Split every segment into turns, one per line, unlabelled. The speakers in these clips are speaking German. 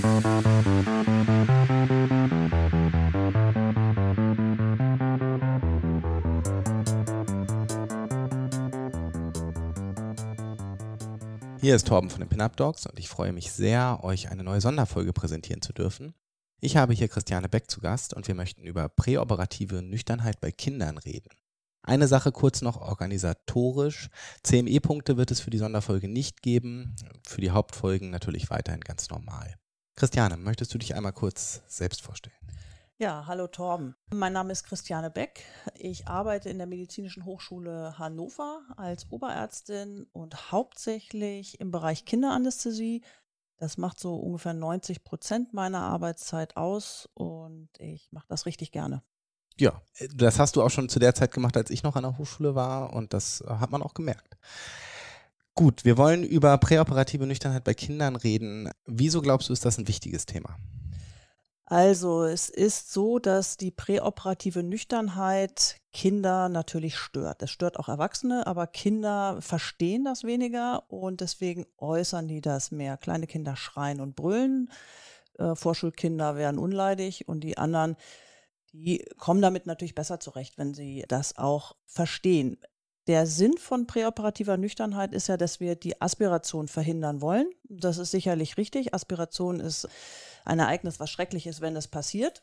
Hier ist Torben von den Pinup Dogs und ich freue mich sehr, euch eine neue Sonderfolge präsentieren zu dürfen. Ich habe hier Christiane Beck zu Gast und wir möchten über präoperative Nüchternheit bei Kindern reden. Eine Sache kurz noch organisatorisch. CME-Punkte wird es für die Sonderfolge nicht geben, für die Hauptfolgen natürlich weiterhin ganz normal. Christiane, möchtest du dich einmal kurz selbst vorstellen?
Ja, hallo Torben. Mein Name ist Christiane Beck. Ich arbeite in der Medizinischen Hochschule Hannover als Oberärztin und hauptsächlich im Bereich Kinderanästhesie. Das macht so ungefähr 90 Prozent meiner Arbeitszeit aus und ich mache das richtig gerne.
Ja, das hast du auch schon zu der Zeit gemacht, als ich noch an der Hochschule war und das hat man auch gemerkt. Gut, wir wollen über präoperative Nüchternheit bei Kindern reden. Wieso glaubst du, ist das ein wichtiges Thema?
Also es ist so, dass die präoperative Nüchternheit Kinder natürlich stört. Das stört auch Erwachsene, aber Kinder verstehen das weniger und deswegen äußern die das mehr. Kleine Kinder schreien und brüllen, äh, Vorschulkinder werden unleidig und die anderen, die kommen damit natürlich besser zurecht, wenn sie das auch verstehen. Der Sinn von präoperativer Nüchternheit ist ja, dass wir die Aspiration verhindern wollen. Das ist sicherlich richtig. Aspiration ist ein Ereignis, was schrecklich ist, wenn es passiert.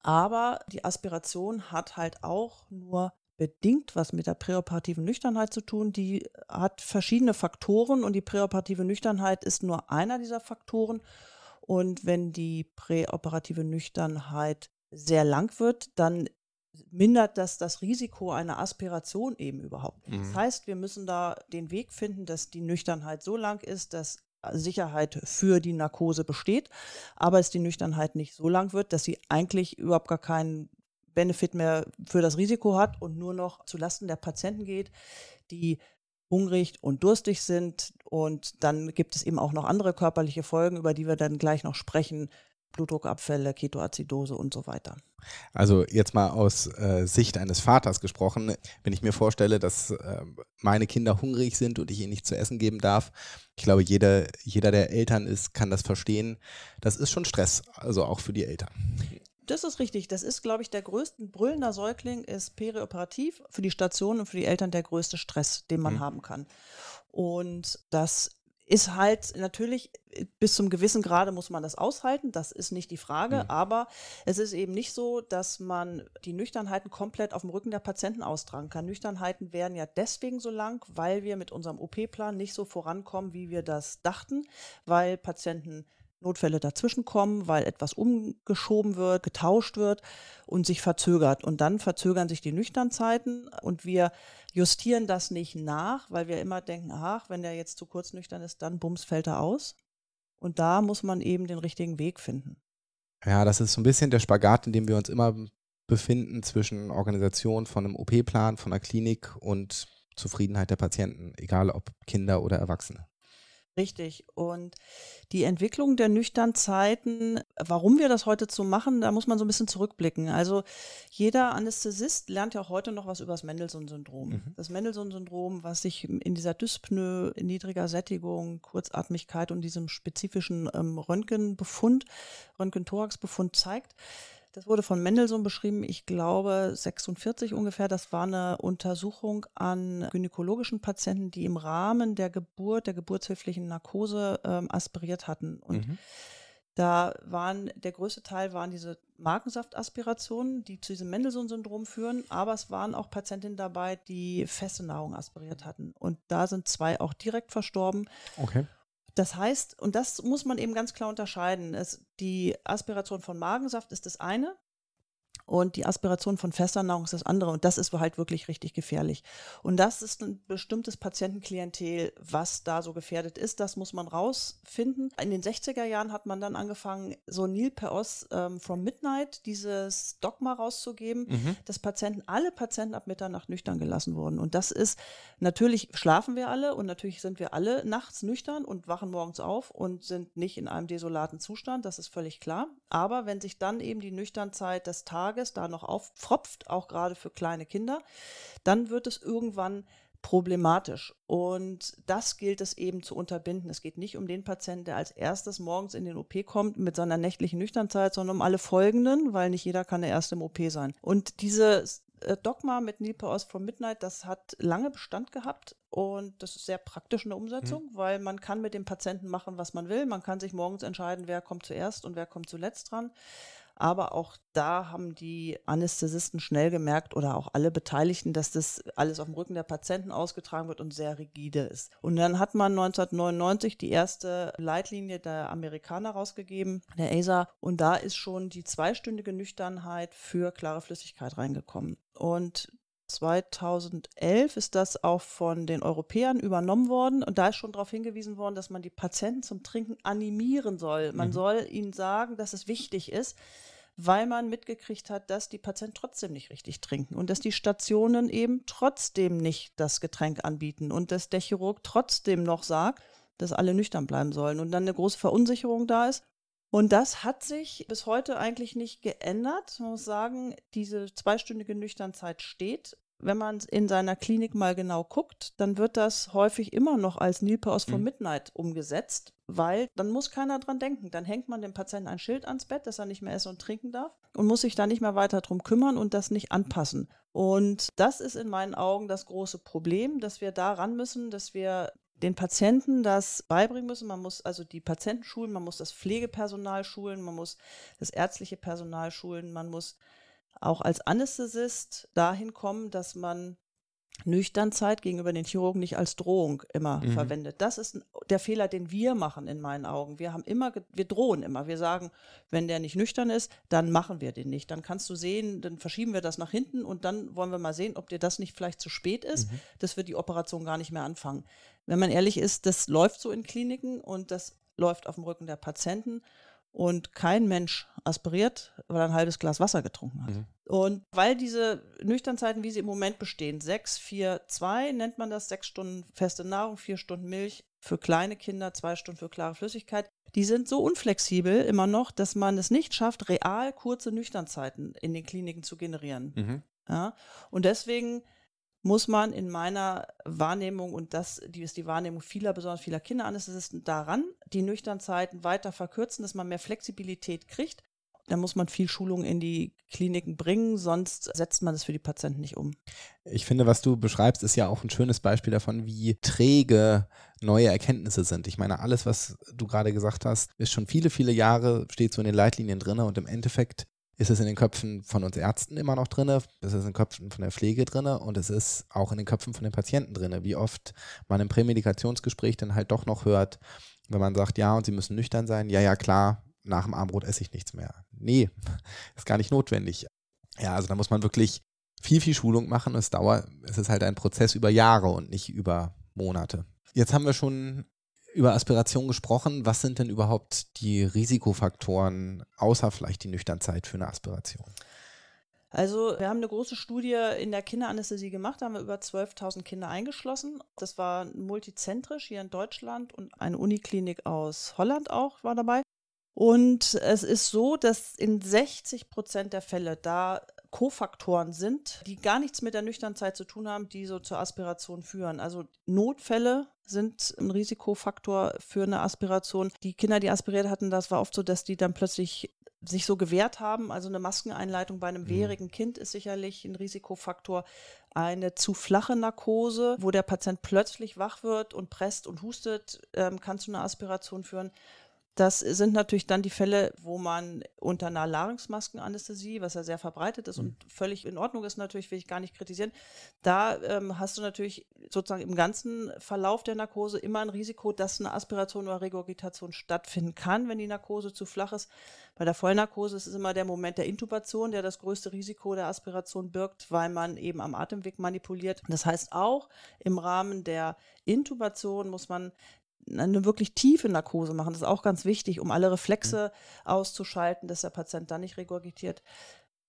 Aber die Aspiration hat halt auch nur bedingt was mit der präoperativen Nüchternheit zu tun. Die hat verschiedene Faktoren und die präoperative Nüchternheit ist nur einer dieser Faktoren. Und wenn die präoperative Nüchternheit sehr lang wird, dann mindert das das Risiko einer Aspiration eben überhaupt. Mhm. Das heißt, wir müssen da den Weg finden, dass die Nüchternheit so lang ist, dass Sicherheit für die Narkose besteht, aber es die Nüchternheit nicht so lang wird, dass sie eigentlich überhaupt gar keinen Benefit mehr für das Risiko hat und nur noch zulasten der Patienten geht, die hungrig und durstig sind. Und dann gibt es eben auch noch andere körperliche Folgen, über die wir dann gleich noch sprechen, Blutdruckabfälle, Ketoazidose und so weiter.
Also jetzt mal aus äh, Sicht eines Vaters gesprochen, wenn ich mir vorstelle, dass äh, meine Kinder hungrig sind und ich ihnen nicht zu essen geben darf, ich glaube, jeder, jeder, der Eltern ist, kann das verstehen. Das ist schon Stress, also auch für die Eltern.
Das ist richtig. Das ist, glaube ich, der größte brüllender Säugling ist perioperativ für die Station und für die Eltern der größte Stress, den man mhm. haben kann. Und das ist halt natürlich äh, bis zum gewissen Grade muss man das aushalten, das ist nicht die Frage, mhm. aber es ist eben nicht so, dass man die Nüchternheiten komplett auf dem Rücken der Patienten austragen kann. Nüchternheiten werden ja deswegen so lang, weil wir mit unserem OP-Plan nicht so vorankommen, wie wir das dachten, weil Patienten Notfälle dazwischenkommen, weil etwas umgeschoben wird, getauscht wird und sich verzögert. Und dann verzögern sich die Nüchternzeiten und wir justieren das nicht nach, weil wir immer denken, ach, wenn der jetzt zu kurz nüchtern ist, dann bums fällt er aus. Und da muss man eben den richtigen Weg finden.
Ja, das ist so ein bisschen der Spagat, in dem wir uns immer befinden zwischen Organisation von einem OP-Plan, von einer Klinik und Zufriedenheit der Patienten, egal ob Kinder oder Erwachsene.
Richtig. Und die Entwicklung der nüchtern Zeiten, warum wir das heute so machen, da muss man so ein bisschen zurückblicken. Also jeder Anästhesist lernt ja auch heute noch was über das Mendelssohn-Syndrom. Mhm. Das Mendelssohn-Syndrom, was sich in dieser Dyspnoe, niedriger Sättigung, Kurzatmigkeit und diesem spezifischen ähm, Röntgenbefund, Röntgen-Thorax-Befund zeigt. Das wurde von Mendelssohn beschrieben, ich glaube 46 ungefähr. Das war eine Untersuchung an gynäkologischen Patienten, die im Rahmen der Geburt, der geburtshilflichen Narkose ähm, aspiriert hatten. Und mhm. da waren, der größte Teil waren diese Magensaftaspirationen, die zu diesem Mendelssohn-Syndrom führen, aber es waren auch Patientinnen dabei, die feste Nahrung aspiriert hatten. Und da sind zwei auch direkt verstorben.
Okay.
Das heißt, und das muss man eben ganz klar unterscheiden, es, die Aspiration von Magensaft ist das eine und die Aspiration von fester Nahrung ist das andere. Und das ist halt wirklich richtig gefährlich. Und das ist ein bestimmtes Patientenklientel, was da so gefährdet ist. Das muss man rausfinden. In den 60er Jahren hat man dann angefangen, so Neil Peos ähm, from Midnight, dieses Dogma rauszugeben, mhm. dass Patienten, alle Patienten ab Mitternacht nüchtern gelassen wurden. Und das ist, natürlich schlafen wir alle und natürlich sind wir alle nachts nüchtern und wachen morgens auf und sind nicht in einem desolaten Zustand. Das ist völlig klar. Aber wenn sich dann eben die Nüchternzeit des Tages Tages da noch auffropft, auch gerade für kleine Kinder, dann wird es irgendwann problematisch. Und das gilt es eben zu unterbinden. Es geht nicht um den Patienten, der als erstes morgens in den OP kommt mit seiner nächtlichen Nüchternzeit, sondern um alle folgenden, weil nicht jeder kann der erste im OP sein. Und dieses äh, Dogma mit Neil Powers from Midnight, das hat lange Bestand gehabt und das ist sehr praktisch in der Umsetzung, mhm. weil man kann mit dem Patienten machen, was man will. Man kann sich morgens entscheiden, wer kommt zuerst und wer kommt zuletzt dran. Aber auch da haben die Anästhesisten schnell gemerkt oder auch alle Beteiligten, dass das alles auf dem Rücken der Patienten ausgetragen wird und sehr rigide ist. Und dann hat man 1999 die erste Leitlinie der Amerikaner rausgegeben, der ASA. Und da ist schon die zweistündige Nüchternheit für klare Flüssigkeit reingekommen. Und 2011 ist das auch von den Europäern übernommen worden und da ist schon darauf hingewiesen worden, dass man die Patienten zum Trinken animieren soll. Man mhm. soll ihnen sagen, dass es wichtig ist, weil man mitgekriegt hat, dass die Patienten trotzdem nicht richtig trinken und dass die Stationen eben trotzdem nicht das Getränk anbieten und dass der Chirurg trotzdem noch sagt, dass alle nüchtern bleiben sollen und dann eine große Verunsicherung da ist. Und das hat sich bis heute eigentlich nicht geändert. Man muss sagen, diese zweistündige Nüchternzeit steht. Wenn man in seiner Klinik mal genau guckt, dann wird das häufig immer noch als Nilpaus von mhm. Midnight umgesetzt, weil dann muss keiner dran denken. Dann hängt man dem Patienten ein Schild ans Bett, dass er nicht mehr essen und trinken darf und muss sich da nicht mehr weiter drum kümmern und das nicht anpassen. Und das ist in meinen Augen das große Problem, dass wir daran müssen, dass wir den Patienten das beibringen müssen. Man muss also die Patienten schulen, man muss das Pflegepersonal schulen, man muss das ärztliche Personal schulen, man muss auch als Anästhesist dahin kommen, dass man Nüchternzeit gegenüber den Chirurgen nicht als Drohung immer mhm. verwendet. Das ist der Fehler, den wir machen in meinen Augen. Wir haben immer, wir drohen immer. Wir sagen, wenn der nicht nüchtern ist, dann machen wir den nicht. Dann kannst du sehen, dann verschieben wir das nach hinten und dann wollen wir mal sehen, ob dir das nicht vielleicht zu spät ist, mhm. dass wir die Operation gar nicht mehr anfangen. Wenn man ehrlich ist, das läuft so in Kliniken und das läuft auf dem Rücken der Patienten und kein Mensch aspiriert, weil er ein halbes Glas Wasser getrunken hat. Mhm. Und weil diese Nüchternzeiten, wie sie im Moment bestehen, 6, 4, 2 nennt man das, sechs Stunden feste Nahrung, vier Stunden Milch für kleine Kinder, zwei Stunden für klare Flüssigkeit, die sind so unflexibel immer noch, dass man es nicht schafft, real kurze Nüchternzeiten in den Kliniken zu generieren. Mhm. Ja? Und deswegen muss man in meiner Wahrnehmung, und das die ist die Wahrnehmung vieler, besonders vieler Kinderanästhesisten, daran, die Nüchternzeiten weiter verkürzen, dass man mehr Flexibilität kriegt da muss man viel Schulung in die Kliniken bringen, sonst setzt man es für die Patienten nicht um.
Ich finde, was du beschreibst, ist ja auch ein schönes Beispiel davon, wie träge neue Erkenntnisse sind. Ich meine, alles, was du gerade gesagt hast, ist schon viele, viele Jahre, steht so in den Leitlinien drin und im Endeffekt ist es in den Köpfen von uns Ärzten immer noch drin, es ist in den Köpfen von der Pflege drin und es ist auch in den Köpfen von den Patienten drin. Wie oft man im Prämedikationsgespräch dann halt doch noch hört, wenn man sagt, ja, und sie müssen nüchtern sein, ja, ja, klar, nach dem Armbrot esse ich nichts mehr. Nee, ist gar nicht notwendig. Ja, also da muss man wirklich viel, viel Schulung machen. Es dauert, es ist halt ein Prozess über Jahre und nicht über Monate. Jetzt haben wir schon über Aspiration gesprochen. Was sind denn überhaupt die Risikofaktoren, außer vielleicht die Nüchternzeit für eine Aspiration?
Also wir haben eine große Studie in der Kinderanästhesie gemacht, da haben wir über 12.000 Kinder eingeschlossen. Das war multizentrisch hier in Deutschland und eine Uniklinik aus Holland auch war dabei. Und es ist so, dass in 60 Prozent der Fälle da Kofaktoren sind, die gar nichts mit der Nüchternzeit zu tun haben, die so zur Aspiration führen. Also Notfälle sind ein Risikofaktor für eine Aspiration. Die Kinder, die aspiriert hatten, das war oft so, dass die dann plötzlich sich so gewehrt haben. Also eine Maskeneinleitung bei einem mhm. wehrigen Kind ist sicherlich ein Risikofaktor. Eine zu flache Narkose, wo der Patient plötzlich wach wird und presst und hustet, ähm, kann zu einer Aspiration führen. Das sind natürlich dann die Fälle, wo man unter einer Larynxmaskenanästhesie, was ja sehr verbreitet ist mhm. und völlig in Ordnung ist, natürlich will ich gar nicht kritisieren, da ähm, hast du natürlich sozusagen im ganzen Verlauf der Narkose immer ein Risiko, dass eine Aspiration oder Regurgitation stattfinden kann, wenn die Narkose zu flach ist. Bei der Vollnarkose ist es immer der Moment der Intubation, der das größte Risiko der Aspiration birgt, weil man eben am Atemweg manipuliert. Das heißt auch im Rahmen der Intubation muss man eine wirklich tiefe Narkose machen. Das ist auch ganz wichtig, um alle Reflexe mhm. auszuschalten, dass der Patient dann nicht regurgitiert.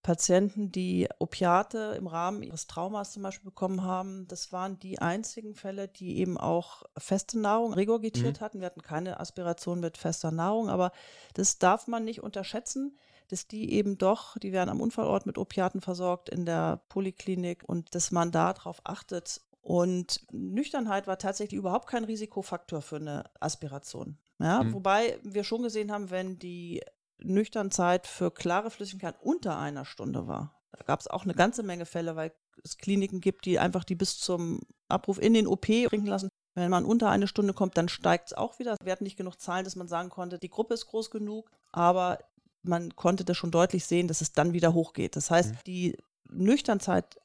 Patienten, die Opiate im Rahmen ihres Traumas zum Beispiel bekommen haben, das waren die einzigen Fälle, die eben auch feste Nahrung regurgitiert mhm. hatten. Wir hatten keine Aspiration mit fester Nahrung, aber das darf man nicht unterschätzen, dass die eben doch, die werden am Unfallort mit Opiaten versorgt in der Poliklinik und dass man darauf achtet, Und Nüchternheit war tatsächlich überhaupt kein Risikofaktor für eine Aspiration. Ja, mhm. Wobei wir schon gesehen haben, wenn die Nüchternzeit für klare Flüssigkeit unter einer Stunde war. Da gab es auch eine ganze Menge Fälle, weil es Kliniken gibt, die einfach die bis zum Abruf in den OP trinken lassen. Wenn man unter eine Stunde kommt, dann steigt es auch wieder. Wir hatten nicht genug Zahlen, dass man sagen konnte, die Gruppe ist groß genug, aber man konnte das schon deutlich sehen, dass es dann wieder hochgeht. Das heißt, mhm. die Nüchternzeit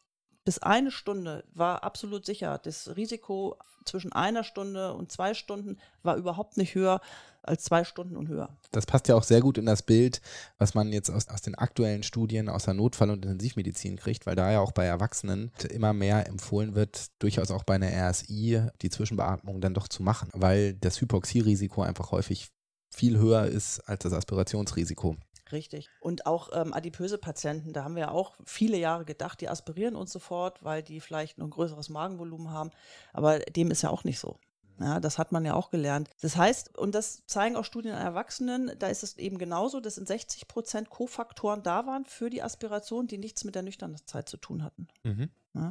bis eine Stunde war absolut sicher. Das Risiko zwischen einer Stunde und zwei Stunden war überhaupt nicht höher als zwei Stunden und höher.
Das passt ja auch sehr gut in das Bild, was man jetzt aus, aus den aktuellen Studien aus der Notfall- und Intensivmedizin kriegt, weil da ja auch bei Erwachsenen immer mehr empfohlen wird, durchaus auch bei einer RSI die Zwischenbeatmung dann doch zu machen, weil das Hypoxierisiko einfach häufig viel höher ist als das Aspirationsrisiko.
Richtig. Und auch ähm, adipöse Patienten, da haben wir auch viele Jahre gedacht, die aspirieren uns sofort, weil die vielleicht ein größeres Magenvolumen haben. Aber dem ist ja auch nicht so. Ja, das hat man ja auch gelernt. Das heißt, und das zeigen auch Studien an Erwachsenen, da ist es eben genauso, dass in 60 Prozent Kofaktoren da waren für die Aspiration, die nichts mit der Nüchternheit zu tun hatten. Mhm.
Ja.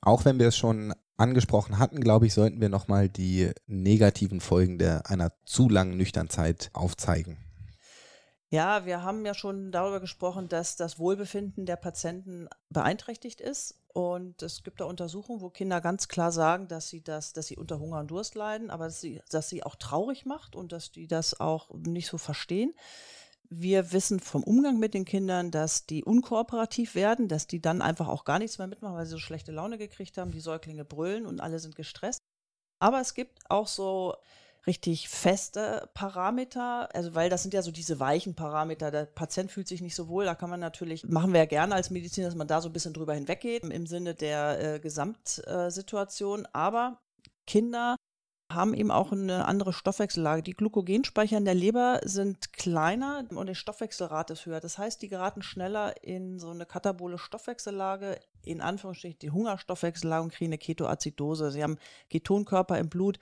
Auch wenn wir es schon angesprochen hatten, glaube ich, sollten wir nochmal die negativen Folgen der, einer zu langen Nüchternzeit aufzeigen.
Ja, wir haben ja schon darüber gesprochen, dass das Wohlbefinden der Patienten beeinträchtigt ist. Und es gibt da Untersuchungen, wo Kinder ganz klar sagen, dass sie das, dass sie unter Hunger und Durst leiden, aber dass sie, dass sie auch traurig macht und dass die das auch nicht so verstehen. Wir wissen vom Umgang mit den Kindern, dass die unkooperativ werden, dass die dann einfach auch gar nichts mehr mitmachen, weil sie so schlechte Laune gekriegt haben, die Säuglinge brüllen und alle sind gestresst. Aber es gibt auch so richtig feste Parameter, also weil das sind ja so diese weichen Parameter. Der Patient fühlt sich nicht so wohl, da kann man natürlich, machen wir ja gerne als Mediziner, dass man da so ein bisschen drüber hinweggeht im Sinne der äh, Gesamtsituation. Aber Kinder haben eben auch eine andere Stoffwechsellage. Die Glykogenspeicher in der Leber sind kleiner und die Stoffwechselrate ist höher. Das heißt, die geraten schneller in so eine katabole Stoffwechsellage, in Anführungsstrichen die Hungerstoffwechsellage und kriegen eine Ketoazidose. Sie haben Ketonkörper im Blut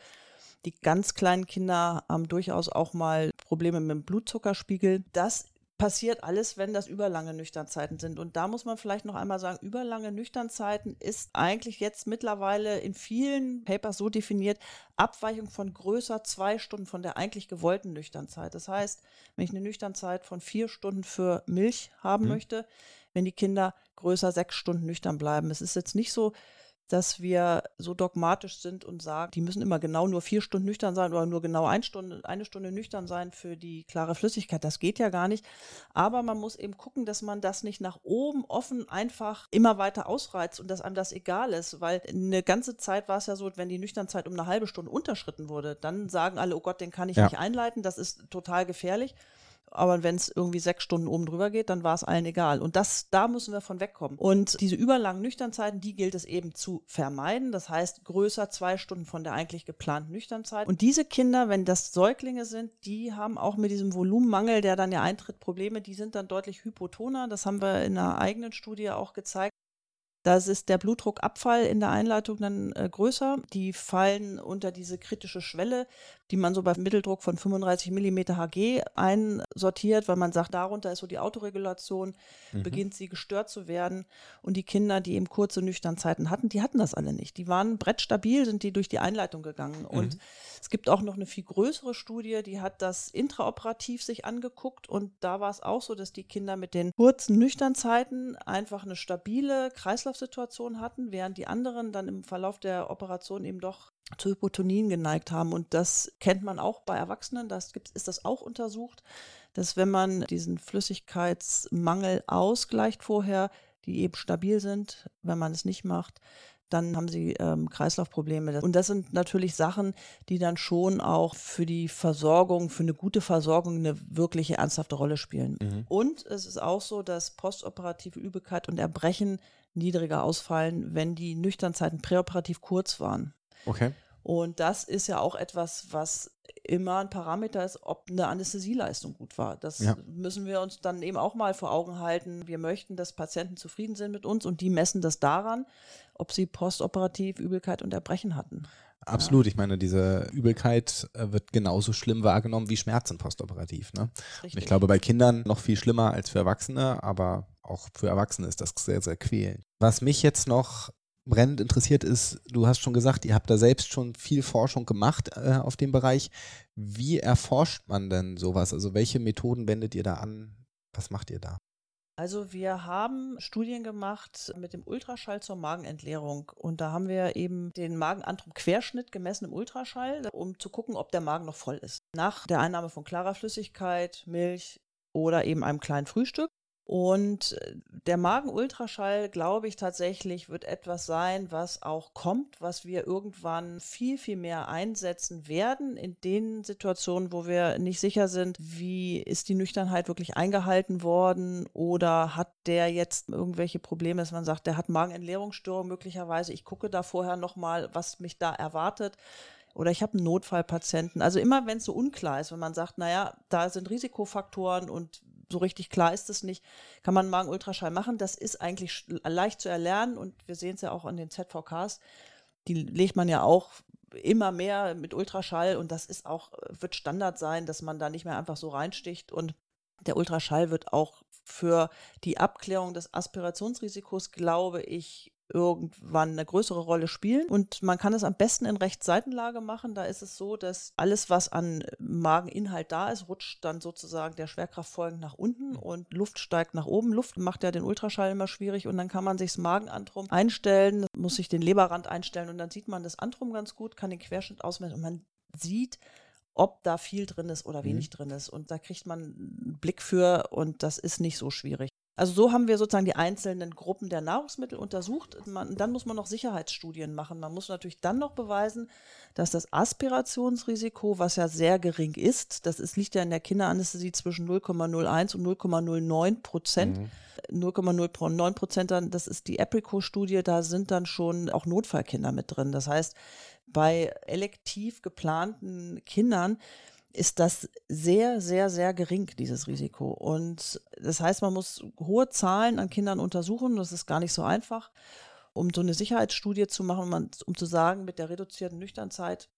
die ganz kleinen Kinder haben durchaus auch mal Probleme mit dem Blutzuckerspiegel. Das passiert alles, wenn das überlange Nüchternzeiten sind. Und da muss man vielleicht noch einmal sagen, überlange Nüchternzeiten ist eigentlich jetzt mittlerweile in vielen Papers so definiert, Abweichung von größer zwei Stunden von der eigentlich gewollten Nüchternzeit. Das heißt, wenn ich eine Nüchternzeit von vier Stunden für Milch haben mhm. möchte, wenn die Kinder größer sechs Stunden nüchtern bleiben. Es ist jetzt nicht so, dass wir so dogmatisch sind und sagen, die müssen immer genau nur vier Stunden nüchtern sein oder nur genau eine Stunde, eine Stunde nüchtern sein für die klare Flüssigkeit. Das geht ja gar nicht. Aber man muss eben gucken, dass man das nicht nach oben offen einfach immer weiter ausreizt und dass einem das egal ist, weil eine ganze Zeit war es ja so, wenn die Nüchternzeit um eine halbe Stunde unterschritten wurde, dann sagen alle, oh Gott, den kann ich ja. nicht einleiten, das ist total gefährlich. Aber wenn es irgendwie sechs Stunden oben drüber geht, dann war es allen egal. Und das, da müssen wir von wegkommen. Und diese überlangen Nüchternzeiten, die gilt es eben zu vermeiden. Das heißt, größer zwei Stunden von der eigentlich geplanten Nüchternzeit. Und diese Kinder, wenn das Säuglinge sind, die haben auch mit diesem Volumenmangel, der dann ja eintritt, Probleme. Die sind dann deutlich hypotoner. Das haben wir in einer eigenen Studie auch gezeigt. Da ist der Blutdruckabfall in der Einleitung dann äh, größer. Die fallen unter diese kritische Schwelle, die man so bei Mitteldruck von 35 mm Hg einsortiert, weil man sagt, darunter ist so die Autoregulation, mhm. beginnt sie gestört zu werden. Und die Kinder, die eben kurze Nüchternzeiten hatten, die hatten das alle nicht. Die waren brettstabil, sind die durch die Einleitung gegangen. Mhm. Und es gibt auch noch eine viel größere Studie, die hat das intraoperativ sich angeguckt. Und da war es auch so, dass die Kinder mit den kurzen Nüchternzeiten einfach eine stabile Kreislauf Kreislaufsituation hatten, während die anderen dann im Verlauf der Operation eben doch zu Hypotonien geneigt haben. Und das kennt man auch bei Erwachsenen, das gibt, ist das auch untersucht, dass wenn man diesen Flüssigkeitsmangel ausgleicht vorher, die eben stabil sind, wenn man es nicht macht, dann haben sie ähm, Kreislaufprobleme. Und das sind natürlich Sachen, die dann schon auch für die Versorgung, für eine gute Versorgung eine wirkliche ernsthafte Rolle spielen. Mhm. Und es ist auch so, dass postoperative Übelkeit und Erbrechen niedriger ausfallen, wenn die Nüchternzeiten präoperativ kurz waren.
Okay.
Und das ist ja auch etwas, was immer ein Parameter ist, ob eine Anästhesieleistung gut war. Das ja. müssen wir uns dann eben auch mal vor Augen halten. Wir möchten, dass Patienten zufrieden sind mit uns und die messen das daran, ob sie postoperativ Übelkeit und Erbrechen hatten.
Absolut, ja. ich meine, diese Übelkeit äh, wird genauso schlimm wahrgenommen wie Schmerzen postoperativ. Ne? ich glaube, bei Kindern noch viel schlimmer als für Erwachsene, aber auch für Erwachsene ist das sehr, sehr quälend. Was mich jetzt noch brennend interessiert ist, du hast schon gesagt, ihr habt da selbst schon viel Forschung gemacht äh, auf dem Bereich. Wie erforscht man denn sowas? Also welche Methoden wendet ihr da an? Was macht ihr da?
Also wir haben Studien gemacht mit dem Ultraschall zur Magenentleerung und da haben wir eben den Magenantrum-Querschnitt gemessen im Ultraschall, um zu gucken, ob der Magen noch voll ist. Nach der Einnahme von klarer Flüssigkeit, Milch oder eben einem kleinen Frühstück. Und äh, der Magenultraschall, glaube ich tatsächlich, wird etwas sein, was auch kommt, was wir irgendwann viel, viel mehr einsetzen werden in den Situationen, wo wir nicht sicher sind, wie ist die Nüchternheit wirklich eingehalten worden oder hat der jetzt irgendwelche Probleme, dass man sagt, der hat Magenentleerungsstörung möglicherweise. Ich gucke da vorher nochmal, was mich da erwartet oder ich habe einen Notfallpatienten. Also immer, wenn es so unklar ist, wenn man sagt, naja, da sind Risikofaktoren und so richtig klar ist es nicht, kann man Magenultraschall machen. Das ist eigentlich leicht zu erlernen und wir sehen es ja auch an den ZVKs. Die legt man ja auch immer mehr mit Ultraschall und das ist auch, wird Standard sein, dass man da nicht mehr einfach so reinsticht und der Ultraschall wird auch für die Abklärung des Aspirationsrisikos, glaube ich, irgendwann eine größere Rolle spielen. Und man kann es am besten in Rechtsseitenlage machen. Da ist es so, dass alles, was an Mageninhalt da ist, rutscht dann sozusagen der Schwerkraft folgend nach unten und Luft steigt nach oben. Luft macht ja den Ultraschall immer schwierig und dann kann man sich das Magenantrum einstellen, muss sich den Leberrand einstellen und dann sieht man das Antrum ganz gut, kann den Querschnitt ausmessen und man sieht, ob da viel drin ist oder wenig mhm. drin ist. Und da kriegt man einen Blick für und das ist nicht so schwierig. Also so haben wir sozusagen die einzelnen Gruppen der Nahrungsmittel untersucht. Man, dann muss man noch Sicherheitsstudien machen. Man muss natürlich dann noch beweisen, dass das Aspirationsrisiko, was ja sehr gering ist, das ist, liegt ja in der Kinderanästhesie zwischen 0,01 und 0,09 Prozent. Mhm. 0,09 Prozent, dann, das ist die EPRICO-Studie, da sind dann schon auch Notfallkinder mit drin. Das heißt, bei elektiv geplanten Kindern ist das sehr, sehr, sehr gering, dieses Risiko. Und das heißt, man muss hohe Zahlen an Kindern untersuchen. Das ist gar nicht so einfach, um so eine Sicherheitsstudie zu machen, um zu sagen, mit der reduzierten Nüchternzeit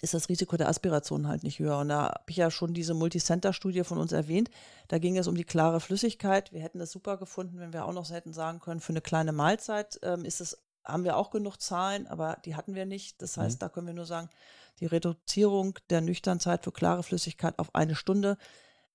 ist das Risiko der Aspiration halt nicht höher. Und da habe ich ja schon diese Multicenter-Studie von uns erwähnt. Da ging es um die klare Flüssigkeit. Wir hätten es super gefunden, wenn wir auch noch hätten sagen können, für eine kleine Mahlzeit ähm, ist es, haben wir auch genug Zahlen, aber die hatten wir nicht. Das heißt, mhm. da können wir nur sagen, die Reduzierung der Nüchternzeit für klare Flüssigkeit auf eine Stunde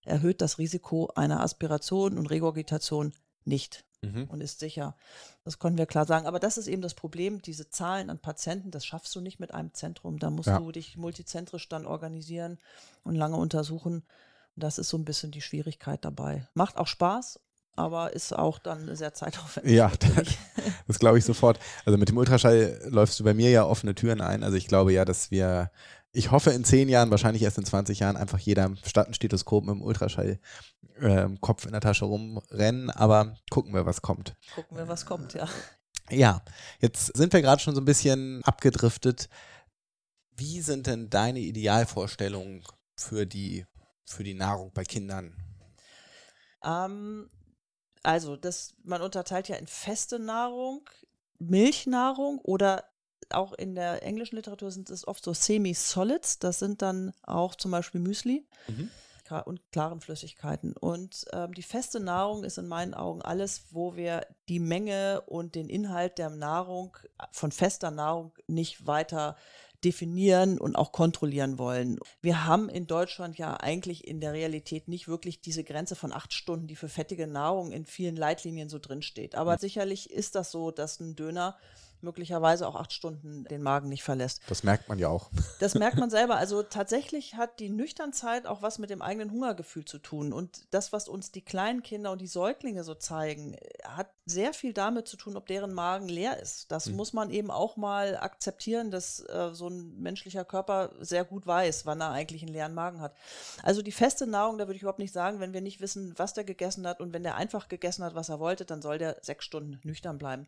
erhöht das Risiko einer Aspiration und Regurgitation nicht mhm. und ist sicher. Das können wir klar sagen. Aber das ist eben das Problem, diese Zahlen an Patienten, das schaffst du nicht mit einem Zentrum. Da musst ja. du dich multizentrisch dann organisieren und lange untersuchen. Und das ist so ein bisschen die Schwierigkeit dabei. Macht auch Spaß, aber ist auch dann sehr zeitaufwendig.
Ja, das, das glaube ich sofort. Also mit dem Ultraschall läufst du bei mir ja offene Türen ein. Also ich glaube ja, dass wir, ich hoffe in zehn Jahren, wahrscheinlich erst in 20 Jahren, einfach jeder statt ein Stethoskop mit dem Ultraschall äh, Kopf in der Tasche rumrennen. Aber gucken wir, was kommt.
Gucken wir, was kommt, ja.
Ja, jetzt sind wir gerade schon so ein bisschen abgedriftet. Wie sind denn deine Idealvorstellungen für die, für die Nahrung bei Kindern?
Ähm, also, das, man unterteilt ja in feste Nahrung, Milchnahrung oder auch in der englischen Literatur sind es oft so Semi-Solids. Das sind dann auch zum Beispiel Müsli mhm. und klaren Flüssigkeiten. Und ähm, die feste Nahrung ist in meinen Augen alles, wo wir die Menge und den Inhalt der Nahrung von fester Nahrung nicht weiter definieren und auch kontrollieren wollen. Wir haben in Deutschland ja eigentlich in der Realität nicht wirklich diese Grenze von acht Stunden, die für fettige Nahrung in vielen Leitlinien so drinsteht. Aber sicherlich ist das so, dass ein Döner möglicherweise auch acht Stunden den Magen nicht verlässt.
Das merkt man ja auch.
Das merkt man selber. Also tatsächlich hat die Nüchternzeit auch was mit dem eigenen Hungergefühl zu tun. Und das, was uns die kleinen Kinder und die Säuglinge so zeigen, hat sehr viel damit zu tun, ob deren Magen leer ist. Das mhm. muss man eben auch mal akzeptieren, dass äh, so ein menschlicher Körper sehr gut weiß, wann er eigentlich einen leeren Magen hat. Also die feste Nahrung, da würde ich überhaupt nicht sagen, wenn wir nicht wissen, was der gegessen hat und wenn der einfach gegessen hat, was er wollte, dann soll der sechs Stunden nüchtern bleiben.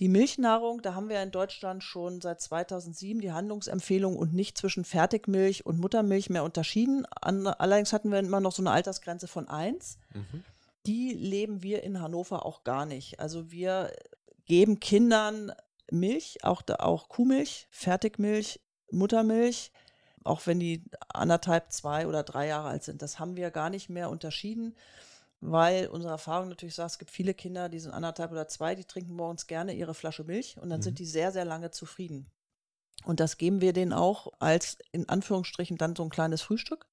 Die Milchnahrung, da haben wir in Deutschland schon seit 2007 die Handlungsempfehlung und nicht zwischen Fertigmilch und Muttermilch mehr unterschieden. allerdings hatten wir immer noch so eine Altersgrenze von 1. Mhm. Die leben wir in Hannover auch gar nicht. Also wir geben Kindern Milch, auch, auch Kuhmilch, Fertigmilch, Muttermilch, auch wenn die anderthalb, zwei oder drei Jahre alt sind. Das haben wir gar nicht mehr unterschieden. Weil unsere Erfahrung natürlich sagt, es gibt viele Kinder, die sind anderthalb oder zwei, die trinken morgens gerne ihre Flasche Milch und dann mhm. sind die sehr, sehr lange zufrieden. Und das geben wir denen auch als in Anführungsstrichen dann so ein kleines Frühstück.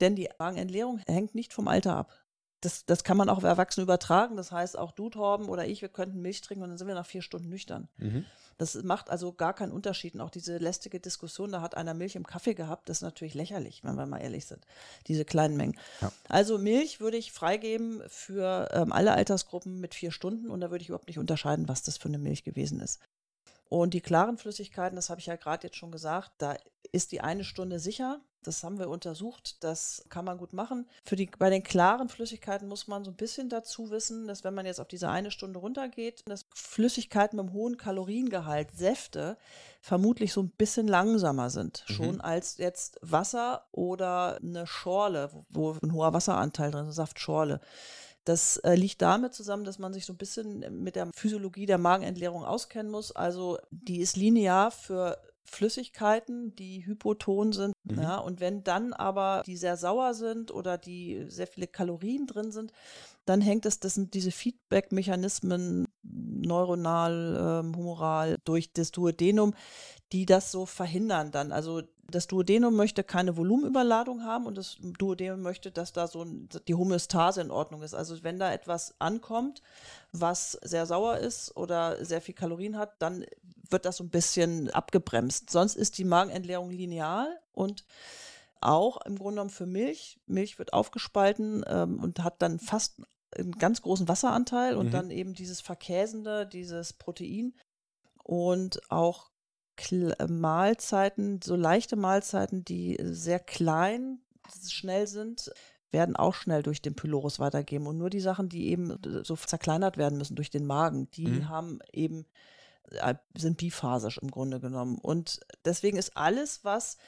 Denn die Magenentleerung hängt nicht vom Alter ab. Das, das kann man auch auf Erwachsene übertragen. Das heißt, auch du, Torben oder ich, wir könnten Milch trinken und dann sind wir nach vier Stunden nüchtern. Mhm. Das macht also gar keinen Unterschied. Und auch diese lästige Diskussion, da hat einer Milch im Kaffee gehabt, das ist natürlich lächerlich, wenn wir mal ehrlich sind. Diese kleinen Mengen. Ja. Also Milch würde ich freigeben für ähm, alle Altersgruppen mit vier Stunden und da würde ich überhaupt nicht unterscheiden, was das für eine Milch gewesen ist. Und die klaren Flüssigkeiten, das habe ich ja gerade jetzt schon gesagt, da ist die eine Stunde sicher. Das haben wir untersucht. Das kann man gut machen. Für die, bei den klaren Flüssigkeiten muss man so ein bisschen dazu wissen, dass wenn man jetzt auf diese eine Stunde runtergeht, dass Flüssigkeiten mit einem hohen Kaloriengehalt, Säfte, vermutlich so ein bisschen langsamer sind. Mhm. Schon als jetzt Wasser oder eine Schorle, wo ein hoher Wasseranteil drin ist, Saftschorle. Das äh, liegt damit zusammen, dass man sich so ein bisschen mit der Physiologie der Magenentleerung auskennen muss. Also die ist linear für Flüssigkeiten, die hypoton sind. Mhm. Ja, und wenn dann aber die sehr sauer sind oder die sehr viele Kalorien drin sind, dann hängt es, das sind diese Feedback-Mechanismen neuronal, ähm, humoral durch das Duodenum, die das so verhindern dann. Also das Duodenum möchte keine Volumenüberladung haben und das Duodenum möchte, dass da so die Homöostase in Ordnung ist. Also wenn da etwas ankommt, was sehr sauer ist oder sehr viel Kalorien hat, dann wird das so ein bisschen abgebremst. Sonst ist die Magenentleerung lineal und auch im Grunde genommen für Milch. Milch wird aufgespalten ähm, und hat dann fast einen ganz großen Wasseranteil und mhm. dann eben dieses Verkäsende, dieses Protein und auch Mahlzeiten, so leichte Mahlzeiten, die sehr klein, schnell sind, werden auch schnell durch den Pylorus weitergeben. Und nur die Sachen, die eben äh, so zerkleinert werden müssen durch den Magen, die mhm. haben eben, äh, sind biphasisch im Grunde genommen. Und deswegen ist alles, was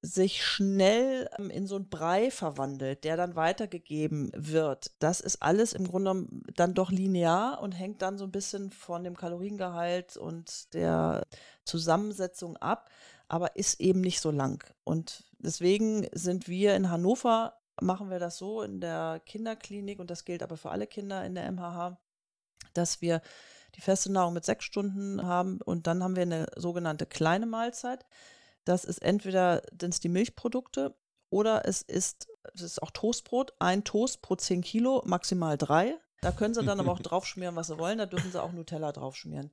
sich schnell ähm, in so einen Brei verwandelt, der dann weitergegeben wird. Das ist alles im Grunde dann doch linear und hängt dann so ein bisschen von dem Kaloriengehalt und der Zusammensetzung ab, aber ist eben nicht so lang. Und deswegen sind wir in Hannover, machen wir das so in der Kinderklinik und das gilt aber für alle Kinder in der MHH, dass wir die feste Nahrung mit sechs Stunden haben und dann haben wir eine sogenannte kleine Mahlzeit. Das ist entweder sind die Milchprodukte oder es ist, es ist auch Toastbrot, ein Toast pro 10 Kilo, maximal drei. Da können sie dann aber auch draufschmieren, was sie wollen. Da dürfen sie auch Nutella draufschmieren.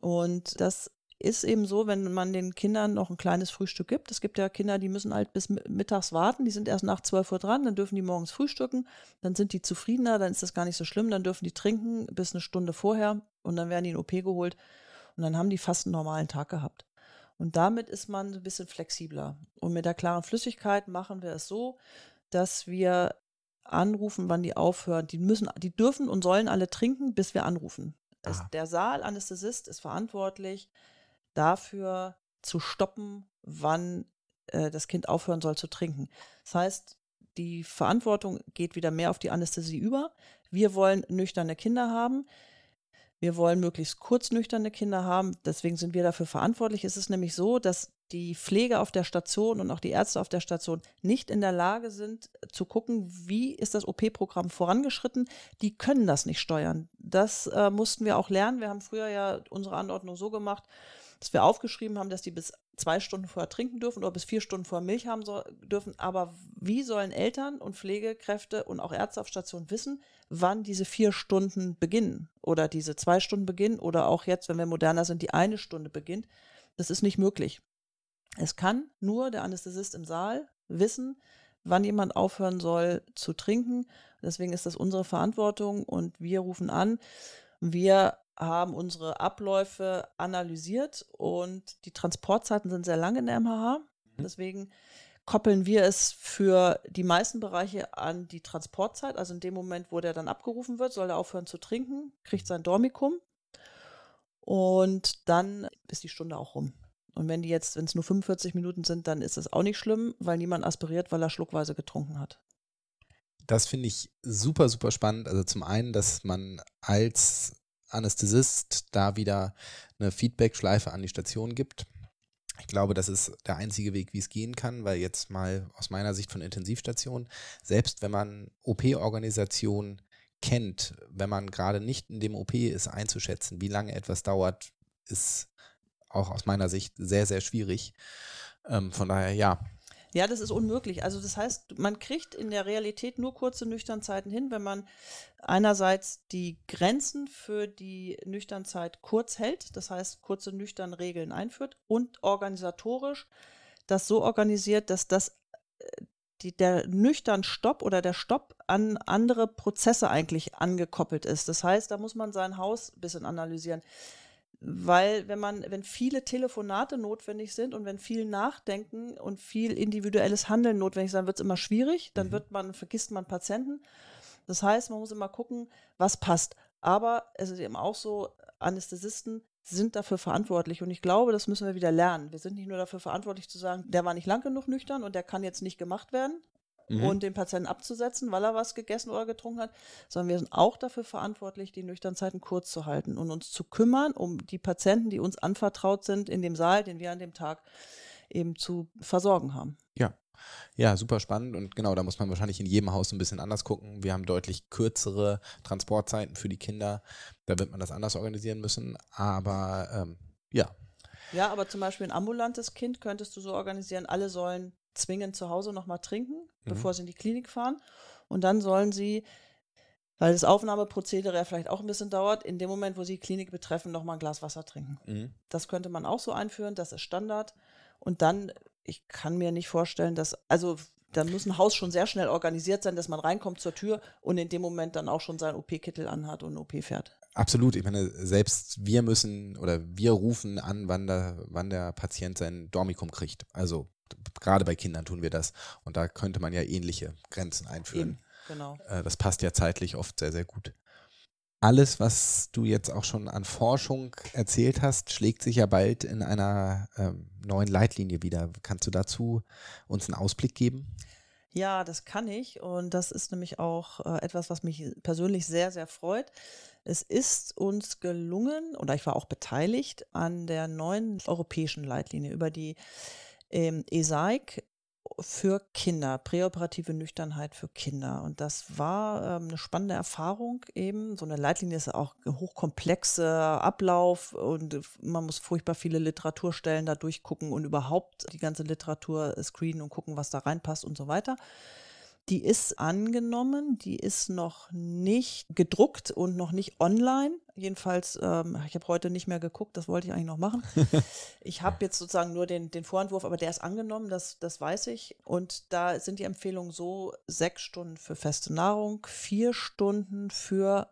Und das ist eben so, wenn man den Kindern noch ein kleines Frühstück gibt. Es gibt ja Kinder, die müssen halt bis mittags warten, die sind erst nach 12 Uhr dran, dann dürfen die morgens frühstücken, dann sind die zufriedener, dann ist das gar nicht so schlimm, dann dürfen die trinken bis eine Stunde vorher und dann werden die in OP geholt und dann haben die fast einen normalen Tag gehabt. Und damit ist man ein bisschen flexibler. Und mit der klaren Flüssigkeit machen wir es so, dass wir anrufen, wann die aufhören. Die müssen, die dürfen und sollen alle trinken, bis wir anrufen. Es, der Saalanästhesist ist verantwortlich dafür zu stoppen, wann äh, das Kind aufhören soll zu trinken. Das heißt, die Verantwortung geht wieder mehr auf die Anästhesie über. Wir wollen nüchterne Kinder haben. Wir wollen möglichst kurz nüchterne Kinder haben. Deswegen sind wir dafür verantwortlich. Es ist nämlich so, dass die Pflege auf der Station und auch die Ärzte auf der Station nicht in der Lage sind zu gucken, wie ist das OP-Programm vorangeschritten. Die können das nicht steuern. Das äh, mussten wir auch lernen. Wir haben früher ja unsere Anordnung so gemacht, dass wir aufgeschrieben haben, dass die bis zwei Stunden vorher trinken dürfen oder bis vier Stunden vorher Milch haben so, dürfen. Aber wie sollen Eltern und Pflegekräfte und auch Ärzte auf Station wissen, wann diese vier Stunden beginnen oder diese zwei Stunden beginnen oder auch jetzt, wenn wir moderner sind, die eine Stunde beginnt? Das ist nicht möglich. Es kann nur der Anästhesist im Saal wissen, wann jemand aufhören soll zu trinken. Deswegen ist das unsere Verantwortung und wir rufen an. Wir haben unsere Abläufe analysiert und die Transportzeiten sind sehr lang in der MHH. Mhm. Deswegen koppeln wir es für die meisten Bereiche an die Transportzeit. Also in dem Moment, wo der dann abgerufen wird, soll er aufhören zu trinken, kriegt sein Dormikum und dann ist die Stunde auch rum. Und wenn die jetzt, wenn es nur 45 Minuten sind, dann ist das auch nicht schlimm, weil niemand aspiriert, weil er schluckweise getrunken hat.
Das finde ich super, super spannend. Also zum einen, dass man als Anästhesist da wieder eine Feedback-Schleife an die Station gibt. Ich glaube, das ist der einzige Weg, wie es gehen kann, weil jetzt mal aus meiner Sicht von Intensivstationen, selbst wenn man OP-Organisation kennt, wenn man gerade nicht in dem OP ist, einzuschätzen, wie lange etwas dauert, ist auch aus meiner Sicht sehr, sehr schwierig. Ähm, von daher, ja,
ja, das ist unmöglich. Also das heißt, man kriegt in der Realität nur kurze Nüchternzeiten hin, wenn man einerseits die Grenzen für die Nüchternzeit kurz hält, das heißt kurze Nüchternregeln einführt und organisatorisch das so organisiert, dass das äh, die, der nüchtern Stopp oder der Stopp an andere Prozesse eigentlich angekoppelt ist. Das heißt, da muss man sein Haus ein bisschen analysieren. Weil wenn man, wenn viele Telefonate notwendig sind und wenn viel Nachdenken und viel individuelles Handeln notwendig dann wird es immer schwierig, dann mhm. wird man, vergisst man Patienten. Das heißt, man muss immer gucken, was passt. Aber es ist eben auch so, Anästhesisten sind dafür verantwortlich. Und ich glaube, das müssen wir wieder lernen. Wir sind nicht nur dafür verantwortlich zu sagen, der war nicht lang genug nüchtern und der kann jetzt nicht gemacht werden, mhm. und den Patienten abzusetzen, weil er was gegessen oder getrunken hat, sondern wir sind auch dafür verantwortlich, die Nüchternzeiten kurz zu halten und uns zu kümmern um die Patienten, die uns anvertraut sind in dem Saal, den wir an dem Tag eben zu versorgen haben.
Ja. Ja, super spannend und genau, da muss man wahrscheinlich in jedem Haus ein bisschen anders gucken. Wir haben deutlich kürzere Transportzeiten für die Kinder. Da wird man das anders organisieren müssen, aber ähm, ja.
Ja, aber zum Beispiel ein ambulantes Kind könntest du so organisieren, alle sollen zwingend zu Hause nochmal trinken, mhm. bevor sie in die Klinik fahren. Und dann sollen sie, weil das Aufnahmeprozedere ja vielleicht auch ein bisschen dauert, in dem Moment, wo sie die Klinik betreffen, nochmal ein Glas Wasser trinken. Mhm. Das könnte man auch so einführen, das ist Standard. Und dann, ich kann mir nicht vorstellen, dass, also dann muss ein Haus schon sehr schnell organisiert sein, dass man reinkommt zur Tür und in dem Moment dann auch schon seinen OP-Kittel anhat und OP fährt.
Absolut. Ich meine, selbst wir müssen oder wir rufen an, wann der, wann der Patient sein Dormikum kriegt. Also gerade bei Kindern tun wir das. Und da könnte man ja ähnliche Grenzen einführen. Eben,
genau.
Äh, das passt ja zeitlich oft sehr, sehr gut. Alles, was du jetzt auch schon an Forschung erzählt hast, schlägt sich ja bald in einer ähm, neuen Leitlinie wieder. Kannst du dazu uns einen Ausblick geben?
Ja, das kann ich. Und das ist nämlich auch äh, etwas, was mich persönlich sehr, sehr freut. Es ist uns gelungen, oder ich war auch beteiligt an der neuen europäischen Leitlinie über die ähm, ESAIC für Kinder, präoperative Nüchternheit für Kinder. Und das war ähm, eine spannende Erfahrung eben. So eine Leitlinie ist auch ein hochkomplexer Ablauf und man muss furchtbar viele Literaturstellen da durchgucken und überhaupt die ganze Literatur screenen und gucken, was da reinpasst und so weiter. Die ist angenommen, die ist noch nicht gedruckt und noch nicht online. Jedenfalls, ähm, ich habe heute nicht mehr geguckt, das wollte ich eigentlich noch machen. ich habe jetzt sozusagen nur den, den Vorentwurf, aber der ist angenommen, das, das weiß ich. Und da sind die Empfehlungen so, sechs Stunden für feste Nahrung, vier Stunden für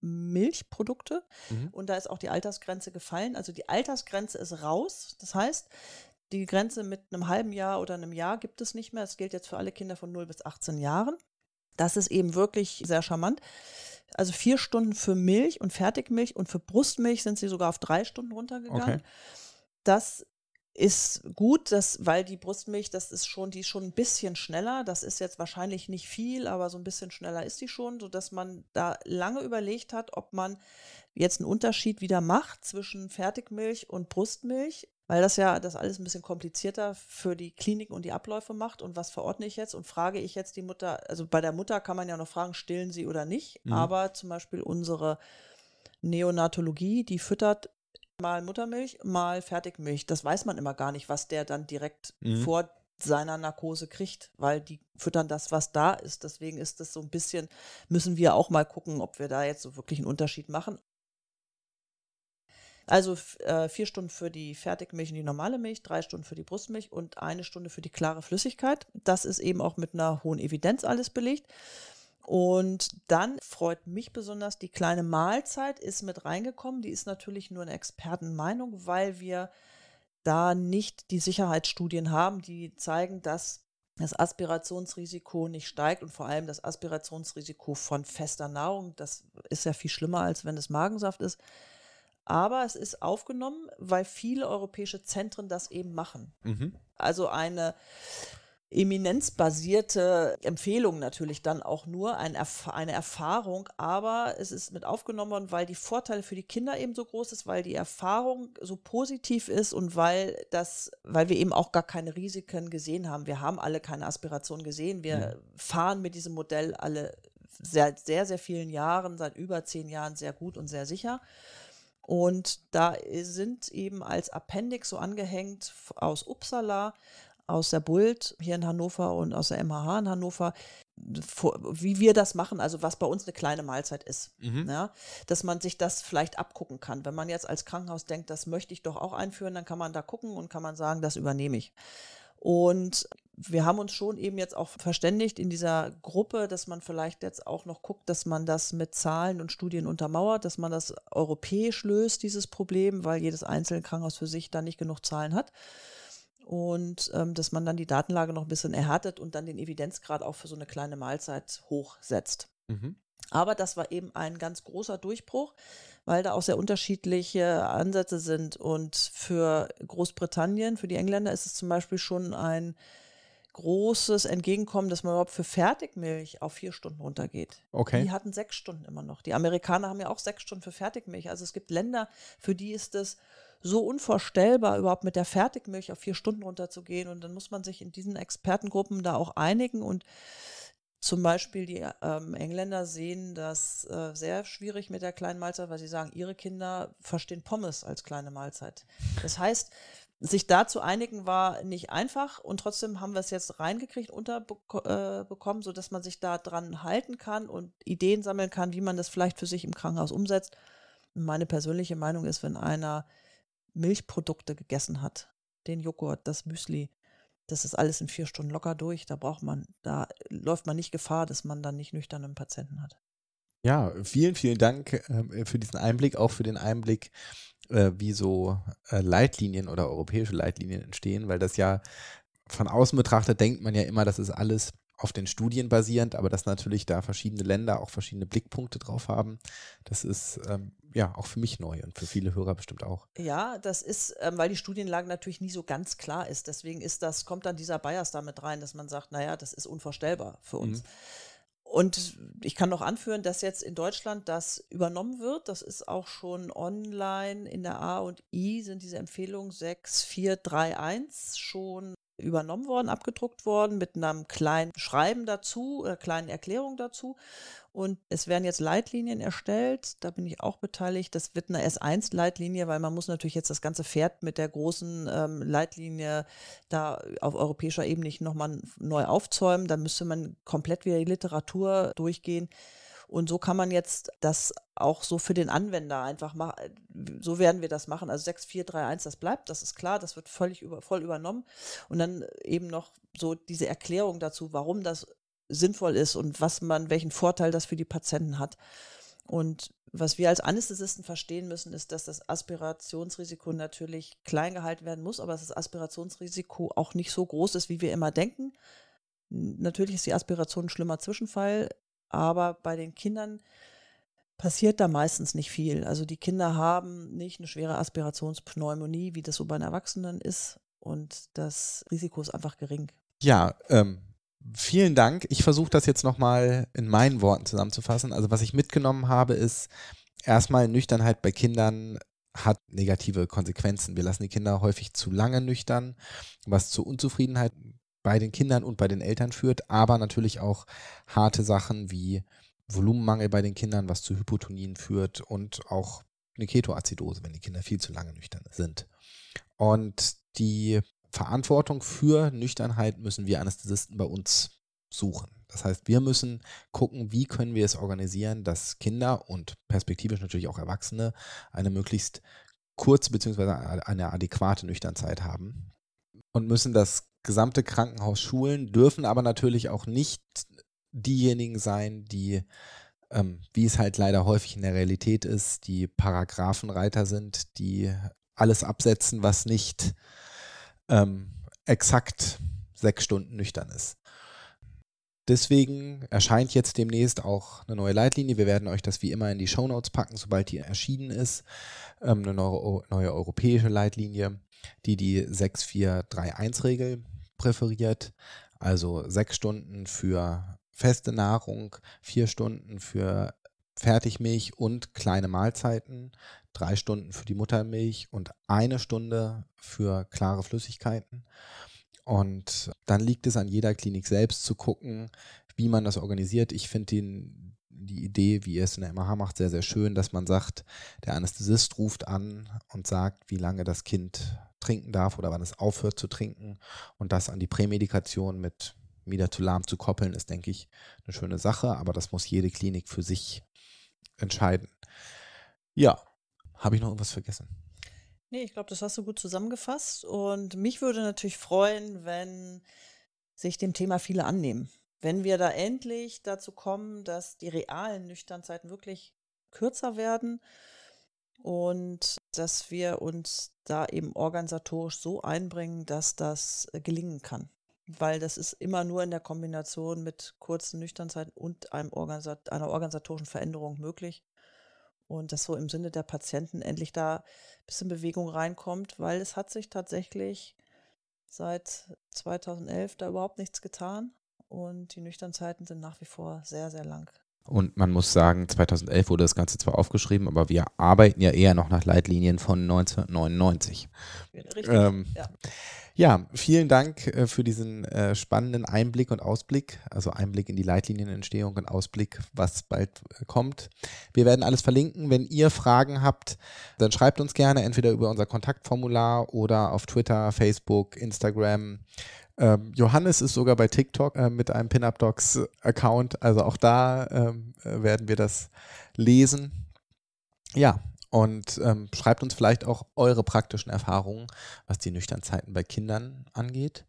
Milchprodukte. Mhm. Und da ist auch die Altersgrenze gefallen. Also die Altersgrenze ist raus. Das heißt, die Grenze mit einem halben Jahr oder einem Jahr gibt es nicht mehr. Es gilt jetzt für alle Kinder von 0 bis 18 Jahren. Das ist eben wirklich sehr charmant. Also vier Stunden für Milch und Fertigmilch und für Brustmilch sind sie sogar auf drei Stunden runtergegangen. Okay. Das ist gut, dass, weil die Brustmilch, das ist schon, die ist schon ein bisschen schneller. Das ist jetzt wahrscheinlich nicht viel, aber so ein bisschen schneller ist die schon, sodass man da lange überlegt hat, ob man jetzt einen Unterschied wieder macht zwischen Fertigmilch und Brustmilch weil das ja das alles ein bisschen komplizierter für die Kliniken und die Abläufe macht. Und was verordne ich jetzt und frage ich jetzt die Mutter? Also bei der Mutter kann man ja noch fragen, stillen sie oder nicht. Mhm. Aber zum Beispiel unsere Neonatologie, die füttert mal Muttermilch, mal Fertigmilch. Das weiß man immer gar nicht, was der dann direkt mhm. vor seiner Narkose kriegt, weil die füttern das, was da ist. Deswegen ist das so ein bisschen, müssen wir auch mal gucken, ob wir da jetzt so wirklich einen Unterschied machen. Also äh, vier Stunden für die Fertigmilch und die normale Milch, drei Stunden für die Brustmilch und eine Stunde für die klare Flüssigkeit. Das ist eben auch mit einer hohen Evidenz alles belegt. Und dann freut mich besonders, die kleine Mahlzeit ist mit reingekommen. Die ist natürlich nur eine Expertenmeinung, weil wir da nicht die Sicherheitsstudien haben, die zeigen, dass das Aspirationsrisiko nicht steigt und vor allem das Aspirationsrisiko von fester Nahrung, das ist ja viel schlimmer, als wenn es Magensaft ist, aber es ist aufgenommen, weil viele europäische Zentren das eben machen. Mhm. Also eine eminenzbasierte Empfehlung natürlich dann auch nur ein Erf eine Erfahrung, aber es ist mit aufgenommen worden, weil die Vorteile für die Kinder eben so groß ist, weil die Erfahrung so positiv ist und weil das, weil wir eben auch gar keine Risiken gesehen haben. Wir haben alle keine Aspiration gesehen. Wir ja. fahren mit diesem Modell alle seit sehr, sehr vielen Jahren, seit über zehn Jahren sehr gut und sehr sicher. Und da sind eben als Appendix so angehängt aus Uppsala aus der Bult hier in Hannover und aus der MHH in Hannover, wie wir das machen, also was bei uns eine kleine Mahlzeit ist. Mhm. Ja, dass man sich das vielleicht abgucken kann. Wenn man jetzt als Krankenhaus denkt, das möchte ich doch auch einführen, dann kann man da gucken und kann man sagen, das übernehme ich. Und wir haben uns schon eben jetzt auch verständigt in dieser Gruppe, dass man vielleicht jetzt auch noch guckt, dass man das mit Zahlen und Studien untermauert, dass man das europäisch löst, dieses Problem, weil jedes einzelne Krankenhaus für sich da nicht genug Zahlen hat und ähm, dass man dann die Datenlage noch ein bisschen erhärtet und dann den Evidenzgrad auch für so eine kleine Mahlzeit hochsetzt. Mhm. Aber das war eben ein ganz großer Durchbruch, weil da auch sehr unterschiedliche Ansätze sind. Und für Großbritannien, für die Engländer ist es zum Beispiel schon ein großes Entgegenkommen, dass man überhaupt für Fertigmilch auf vier Stunden runtergeht.
Okay.
Die hatten sechs Stunden immer noch. Die Amerikaner haben ja auch sechs Stunden für Fertigmilch. Also es gibt Länder, für die ist es so unvorstellbar, überhaupt mit der Fertigmilch auf vier Stunden runterzugehen. Und dann muss man sich in diesen Expertengruppen da auch einigen. Und zum Beispiel die ähm, Engländer sehen das äh, sehr schwierig mit der kleinen Mahlzeit, weil sie sagen, ihre Kinder verstehen Pommes als kleine Mahlzeit. Das heißt, sich da zu einigen war nicht einfach und trotzdem haben wir es jetzt reingekriegt, unterbekommen, äh, sodass man sich da dran halten kann und Ideen sammeln kann, wie man das vielleicht für sich im Krankenhaus umsetzt. Und meine persönliche Meinung ist, wenn einer Milchprodukte gegessen hat, den Joghurt, das Müsli, das ist alles in vier Stunden locker durch. Da braucht man, da läuft man nicht Gefahr, dass man dann nicht nüchternen Patienten hat.
Ja, vielen, vielen Dank äh, für diesen Einblick, auch für den Einblick, äh, wie so äh, Leitlinien oder europäische Leitlinien entstehen, weil das ja von außen betrachtet denkt man ja immer, das ist alles auf den Studien basierend, aber dass natürlich da verschiedene Länder auch verschiedene Blickpunkte drauf haben, das ist ähm, ja auch für mich neu und für viele Hörer bestimmt auch.
Ja, das ist, ähm, weil die Studienlage natürlich nie so ganz klar ist. Deswegen ist das, kommt dann dieser Bias da mit rein, dass man sagt, naja, das ist unvorstellbar für uns. Mhm. Und ich kann noch anführen, dass jetzt in Deutschland das übernommen wird. Das ist auch schon online in der A und I sind diese Empfehlungen 6431 schon übernommen worden, abgedruckt worden mit einem kleinen Schreiben dazu, einer kleinen Erklärung dazu. Und es werden jetzt Leitlinien erstellt, da bin ich auch beteiligt. Das wird eine S1-Leitlinie, weil man muss natürlich jetzt das ganze Pferd mit der großen ähm, Leitlinie da auf europäischer Ebene nicht nochmal neu aufzäumen. Da müsste man komplett wieder die Literatur durchgehen. Und so kann man jetzt das auch so für den Anwender einfach machen. So werden wir das machen. Also 6431, das bleibt, das ist klar, das wird völlig über, voll übernommen. Und dann eben noch so diese Erklärung dazu, warum das sinnvoll ist und was man, welchen Vorteil das für die Patienten hat. Und was wir als Anästhesisten verstehen müssen, ist, dass das Aspirationsrisiko natürlich klein gehalten werden muss, aber dass das Aspirationsrisiko auch nicht so groß ist, wie wir immer denken. Natürlich ist die Aspiration ein schlimmer Zwischenfall, aber bei den Kindern passiert da meistens nicht viel. Also die Kinder haben nicht eine schwere Aspirationspneumonie, wie das so bei den Erwachsenen ist. Und das Risiko ist einfach gering.
Ja, ähm, vielen Dank. Ich versuche das jetzt nochmal in meinen Worten zusammenzufassen. Also was ich mitgenommen habe, ist erstmal Nüchternheit bei Kindern hat negative Konsequenzen. Wir lassen die Kinder häufig zu lange nüchtern, was zu Unzufriedenheit bei den Kindern und bei den Eltern führt, aber natürlich auch harte Sachen wie Volumenmangel bei den Kindern, was zu Hypotonien führt und auch eine Ketoazidose, wenn die Kinder viel zu lange nüchtern sind. Und die Verantwortung für Nüchternheit müssen wir Anästhesisten bei uns suchen. Das heißt, wir müssen gucken, wie können wir es organisieren, dass Kinder und perspektivisch natürlich auch Erwachsene eine möglichst kurze bzw. eine adäquate Nüchternzeit haben und müssen das gesamte Krankenhaus schulen, dürfen aber natürlich auch nicht diejenigen sein, die, ähm, wie es halt leider häufig in der Realität ist, die Paragraphenreiter sind, die alles absetzen, was nicht ähm, exakt sechs Stunden nüchtern ist. Deswegen erscheint jetzt demnächst auch eine neue Leitlinie. Wir werden euch das wie immer in die Shownotes packen, sobald die erschienen ist. Ähm, eine neue, neue europäische Leitlinie, die die 6431-Regel präferiert. Also sechs Stunden für feste Nahrung, vier Stunden für Fertigmilch und kleine Mahlzeiten, drei Stunden für die Muttermilch und eine Stunde für klare Flüssigkeiten. Und dann liegt es an jeder Klinik selbst zu gucken, wie man das organisiert. Ich finde den die Idee, wie ihr es in der MH macht, sehr, sehr schön, dass man sagt, der Anästhesist ruft an und sagt, wie lange das Kind trinken darf oder wann es aufhört zu trinken und das an die Prämedikation mit Midazolam zu koppeln, ist, denke ich, eine schöne Sache, aber das muss jede Klinik für sich entscheiden. Ja, habe ich noch irgendwas vergessen?
Nee, ich glaube, das hast du gut zusammengefasst und mich würde natürlich freuen, wenn sich dem Thema viele annehmen. Wenn wir da endlich dazu kommen, dass die realen Nüchternzeiten wirklich kürzer werden und dass wir uns da eben organisatorisch so einbringen, dass das äh, gelingen kann. Weil das ist immer nur in der Kombination mit kurzen Nüchternzeiten und einem Organisat einer organisatorischen Veränderung möglich. Und dass so im Sinne der Patienten endlich da ein bisschen Bewegung reinkommt, weil es hat sich tatsächlich seit 2011 da überhaupt nichts getan und die Nüchternzeiten sind nach wie vor sehr, sehr lang.
Und man muss sagen, 2011 wurde das Ganze zwar aufgeschrieben, aber wir arbeiten ja eher noch nach Leitlinien von 1999. Richtig, ähm, ja. ja. vielen Dank äh, für diesen äh, spannenden Einblick und Ausblick, also Einblick in die Leitlinienentstehung und Ausblick, was bald äh, kommt. Wir werden alles verlinken. Wenn ihr Fragen habt, dann schreibt uns gerne entweder über unser Kontaktformular oder auf Twitter, Facebook, Instagram ähm, Johannes ist sogar bei TikTok äh, mit einem Pinup Docs Account. Also auch da ähm, äh, werden wir das lesen. Ja, und ähm, schreibt uns vielleicht auch eure praktischen Erfahrungen, was die Nüchternzeiten bei Kindern angeht.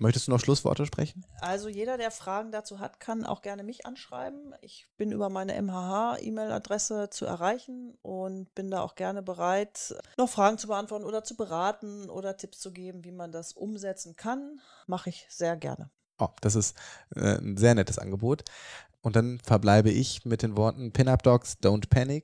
Möchtest du noch Schlussworte sprechen?
Also jeder, der Fragen dazu hat, kann auch gerne mich anschreiben. Ich bin über meine MHH-E-Mail-Adresse zu erreichen und bin da auch gerne bereit, noch Fragen zu beantworten oder zu beraten oder Tipps zu geben, wie man das umsetzen kann. Mache ich sehr gerne.
Oh, das ist äh, ein sehr nettes Angebot. Und dann verbleibe ich mit den Worten Pin-Up Dogs, don't panic.